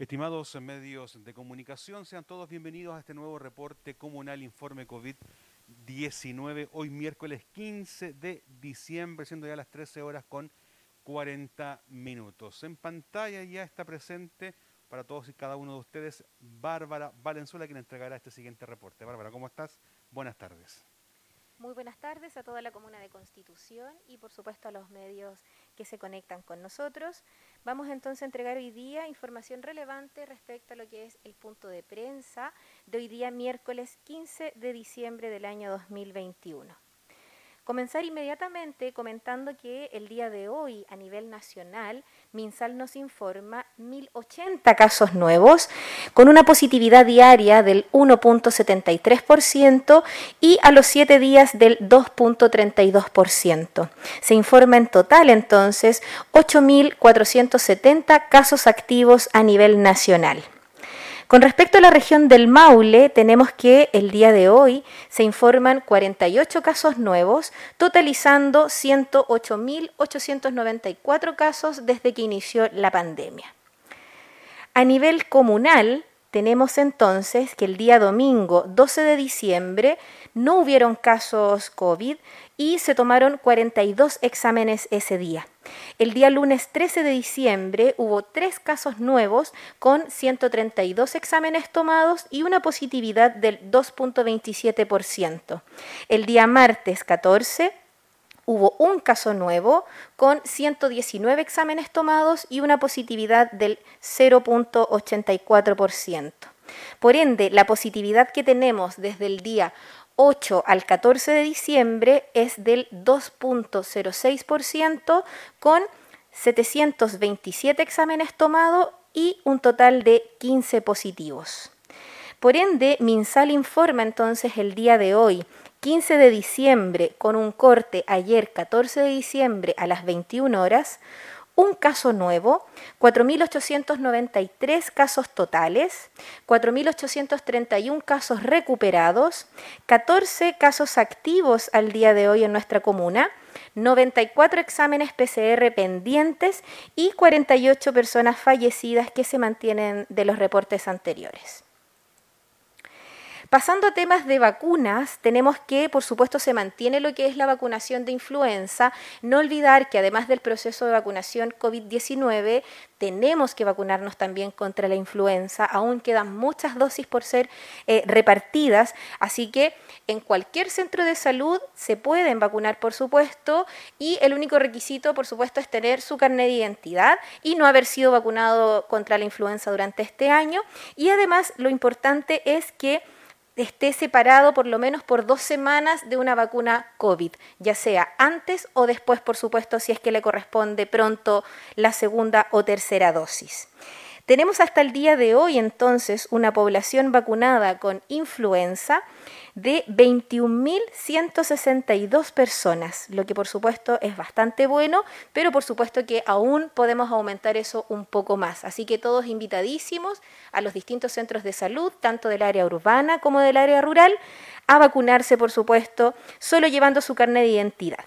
Estimados medios de comunicación, sean todos bienvenidos a este nuevo reporte comunal Informe COVID-19, hoy miércoles 15 de diciembre, siendo ya las 13 horas con 40 minutos. En pantalla ya está presente para todos y cada uno de ustedes Bárbara Valenzuela, quien entregará este siguiente reporte. Bárbara, ¿cómo estás? Buenas tardes. Muy buenas tardes a toda la comuna de Constitución y por supuesto a los medios que se conectan con nosotros. Vamos entonces a entregar hoy día información relevante respecto a lo que es el punto de prensa de hoy día miércoles 15 de diciembre del año 2021. Comenzar inmediatamente comentando que el día de hoy a nivel nacional MinSal nos informa 1.080 casos nuevos con una positividad diaria del 1.73% y a los 7 días del 2.32%. Se informa en total entonces 8.470 casos activos a nivel nacional. Con respecto a la región del Maule, tenemos que el día de hoy se informan 48 casos nuevos, totalizando 108.894 casos desde que inició la pandemia. A nivel comunal, tenemos entonces que el día domingo 12 de diciembre no hubieron casos COVID y se tomaron 42 exámenes ese día. El día lunes 13 de diciembre hubo tres casos nuevos con 132 exámenes tomados y una positividad del 2.27%. El día martes 14 hubo un caso nuevo con 119 exámenes tomados y una positividad del 0.84%. Por ende, la positividad que tenemos desde el día 8 al 14 de diciembre es del 2.06% con 727 exámenes tomados y un total de 15 positivos. Por ende, MinSal informa entonces el día de hoy, 15 de diciembre, con un corte ayer 14 de diciembre a las 21 horas, un caso nuevo, 4.893 casos totales, 4.831 casos recuperados, 14 casos activos al día de hoy en nuestra comuna, 94 exámenes PCR pendientes y 48 personas fallecidas que se mantienen de los reportes anteriores. Pasando a temas de vacunas, tenemos que, por supuesto, se mantiene lo que es la vacunación de influenza. No olvidar que además del proceso de vacunación COVID-19, tenemos que vacunarnos también contra la influenza. Aún quedan muchas dosis por ser eh, repartidas, así que en cualquier centro de salud se pueden vacunar, por supuesto, y el único requisito, por supuesto, es tener su carnet de identidad y no haber sido vacunado contra la influenza durante este año. Y además, lo importante es que esté separado por lo menos por dos semanas de una vacuna COVID, ya sea antes o después, por supuesto, si es que le corresponde pronto la segunda o tercera dosis. Tenemos hasta el día de hoy entonces una población vacunada con influenza de 21.162 personas, lo que por supuesto es bastante bueno, pero por supuesto que aún podemos aumentar eso un poco más. Así que todos invitadísimos a los distintos centros de salud, tanto del área urbana como del área rural, a vacunarse, por supuesto, solo llevando su carnet de identidad.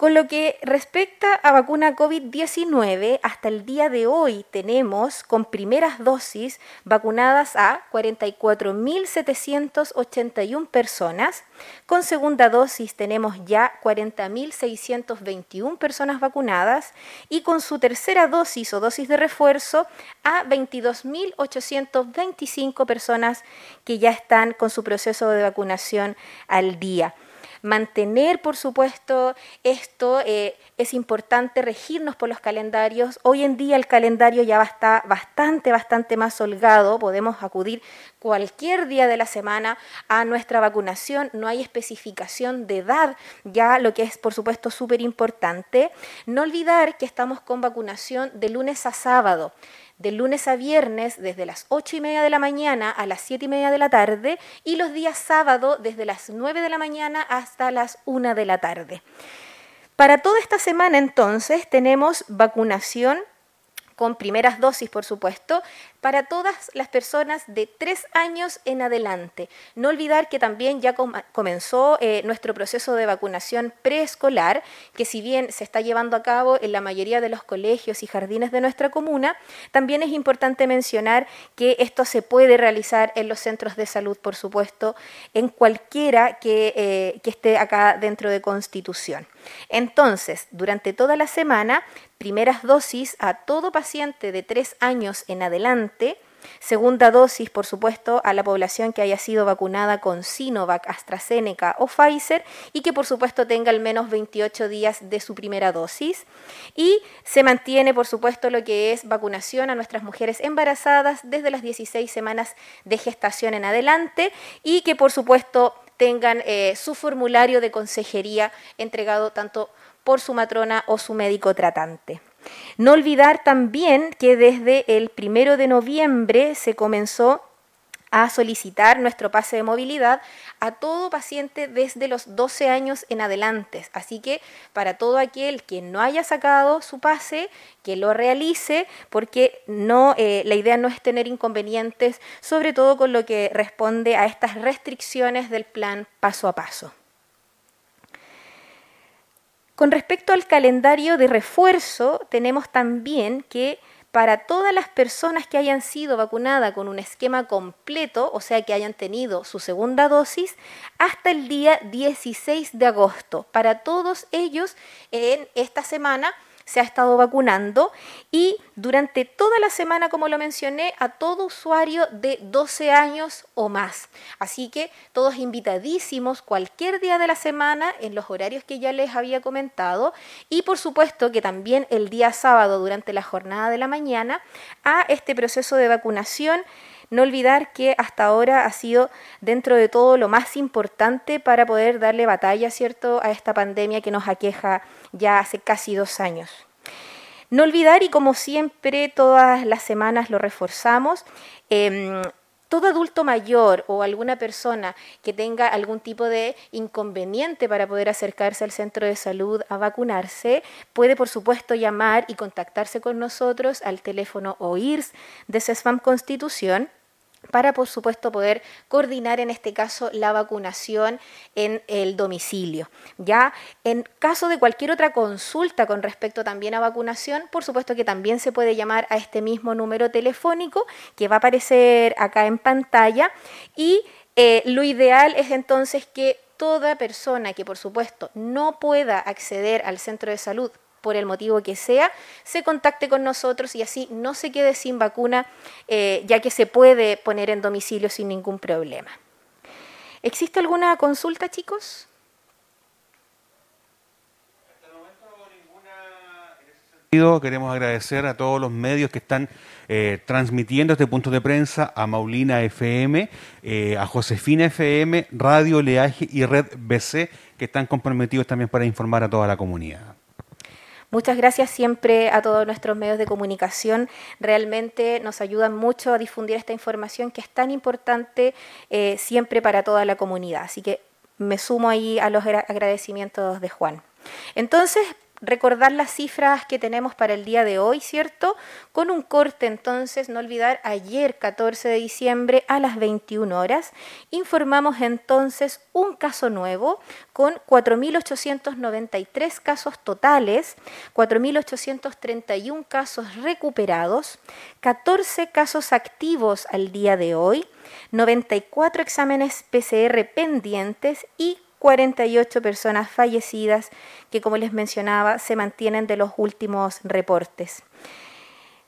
Con lo que respecta a vacuna COVID-19, hasta el día de hoy tenemos con primeras dosis vacunadas a 44.781 personas. Con segunda dosis tenemos ya 40.621 personas vacunadas y con su tercera dosis o dosis de refuerzo a 22.825 personas que ya están con su proceso de vacunación al día mantener, por supuesto, esto. Eh, es importante regirnos por los calendarios. Hoy en día el calendario ya está bastante, bastante más holgado. Podemos acudir cualquier día de la semana a nuestra vacunación. No hay especificación de edad, ya lo que es, por supuesto, súper importante. No olvidar que estamos con vacunación de lunes a sábado de lunes a viernes desde las 8 y media de la mañana a las 7 y media de la tarde y los días sábado desde las 9 de la mañana hasta las 1 de la tarde. Para toda esta semana entonces tenemos vacunación con primeras dosis, por supuesto, para todas las personas de tres años en adelante. No olvidar que también ya comenzó eh, nuestro proceso de vacunación preescolar, que si bien se está llevando a cabo en la mayoría de los colegios y jardines de nuestra comuna, también es importante mencionar que esto se puede realizar en los centros de salud, por supuesto, en cualquiera que, eh, que esté acá dentro de Constitución. Entonces, durante toda la semana, primeras dosis a todo paciente de tres años en adelante, segunda dosis, por supuesto, a la población que haya sido vacunada con Sinovac, AstraZeneca o Pfizer y que, por supuesto, tenga al menos 28 días de su primera dosis. Y se mantiene, por supuesto, lo que es vacunación a nuestras mujeres embarazadas desde las 16 semanas de gestación en adelante y que, por supuesto, tengan eh, su formulario de consejería entregado tanto por su matrona o su médico tratante. No olvidar también que desde el primero de noviembre se comenzó a solicitar nuestro pase de movilidad a todo paciente desde los 12 años en adelante. Así que para todo aquel que no haya sacado su pase, que lo realice, porque no, eh, la idea no es tener inconvenientes, sobre todo con lo que responde a estas restricciones del plan paso a paso. Con respecto al calendario de refuerzo, tenemos también que para todas las personas que hayan sido vacunadas con un esquema completo, o sea, que hayan tenido su segunda dosis, hasta el día 16 de agosto. Para todos ellos, en esta semana se ha estado vacunando y durante toda la semana, como lo mencioné, a todo usuario de 12 años o más. Así que todos invitadísimos cualquier día de la semana en los horarios que ya les había comentado y por supuesto que también el día sábado durante la jornada de la mañana a este proceso de vacunación no olvidar que hasta ahora ha sido dentro de todo lo más importante para poder darle batalla, ¿cierto?, a esta pandemia que nos aqueja ya hace casi dos años. No olvidar, y como siempre todas las semanas lo reforzamos, em, todo adulto mayor o alguna persona que tenga algún tipo de inconveniente para poder acercarse al centro de salud a vacunarse, puede por supuesto llamar y contactarse con nosotros al teléfono OIRS de CESFAM Constitución para, por supuesto, poder coordinar en este caso la vacunación en el domicilio. Ya en caso de cualquier otra consulta con respecto también a vacunación, por supuesto que también se puede llamar a este mismo número telefónico que va a aparecer acá en pantalla y eh, lo ideal es entonces que toda persona que por supuesto no pueda acceder al centro de salud por el motivo que sea, se contacte con nosotros y así no se quede sin vacuna, eh, ya que se puede poner en domicilio sin ningún problema. ¿Existe alguna consulta, chicos? Queremos agradecer a todos los medios que están eh, transmitiendo este punto de prensa, a Maulina FM, eh, a Josefina FM, Radio Leaje y Red BC, que están comprometidos también para informar a toda la comunidad. Muchas gracias siempre a todos nuestros medios de comunicación. Realmente nos ayudan mucho a difundir esta información que es tan importante eh, siempre para toda la comunidad. Así que me sumo ahí a los agradecimientos de Juan. Entonces, recordar las cifras que tenemos para el día de hoy, ¿cierto? Con un corte entonces, no olvidar, ayer 14 de diciembre a las 21 horas, informamos entonces un caso nuevo con 4.893 casos totales, 4.831 casos recuperados, 14 casos activos al día de hoy, 94 exámenes PCR pendientes y 48 personas fallecidas que, como les mencionaba, se mantienen de los últimos reportes.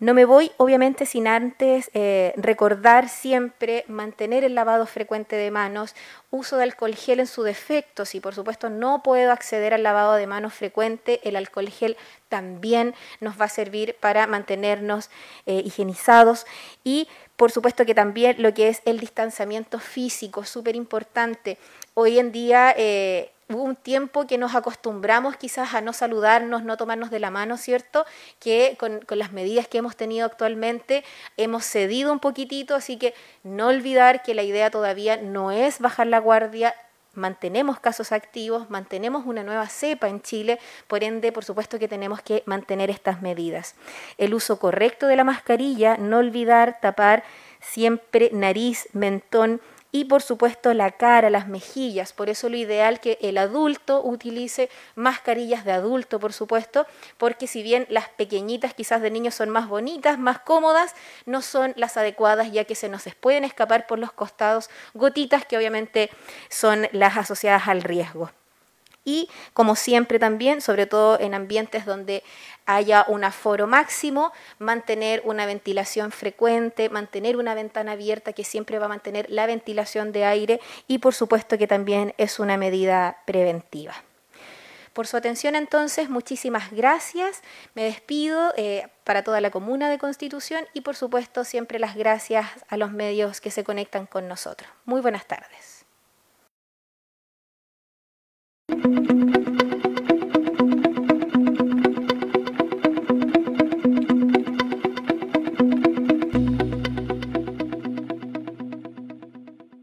No me voy, obviamente, sin antes eh, recordar siempre mantener el lavado frecuente de manos, uso de alcohol gel en su defecto. Si por supuesto no puedo acceder al lavado de manos frecuente, el alcohol gel también nos va a servir para mantenernos eh, higienizados y por supuesto que también lo que es el distanciamiento físico, súper importante. Hoy en día eh, hubo un tiempo que nos acostumbramos quizás a no saludarnos, no tomarnos de la mano, ¿cierto? Que con, las medidas que hemos tenido actualmente hemos cedido un poquitito, así que no olvidar que la idea todavía no es bajar la guardia, mantenemos casos activos, mantenemos una nueva cepa en Chile, por ende, por supuesto que tenemos que mantener estas medidas. El uso correcto de la mascarilla, no olvidar tapar siempre nariz, mentón, y por supuesto la cara, las mejillas. Por eso lo ideal que el adulto utilice mascarillas de adulto, por supuesto, porque si bien las pequeñitas quizás de niños son más bonitas, más cómodas, no son las adecuadas ya que se nos pueden escapar por los costados gotitas que obviamente son las asociadas al riesgo y como siempre también, sobre todo en ambientes donde haya un aforo máximo, mantener una ventilación frecuente, mantener una ventana abierta que siempre va a mantener la ventilación de aire y por supuesto que también es una medida preventiva. Por su atención entonces, muchísimas gracias. Me despido eh, para toda la comuna de Constitución y por supuesto siempre las gracias a los medios que se conectan con nosotros. Muy buenas tardes. Thank you.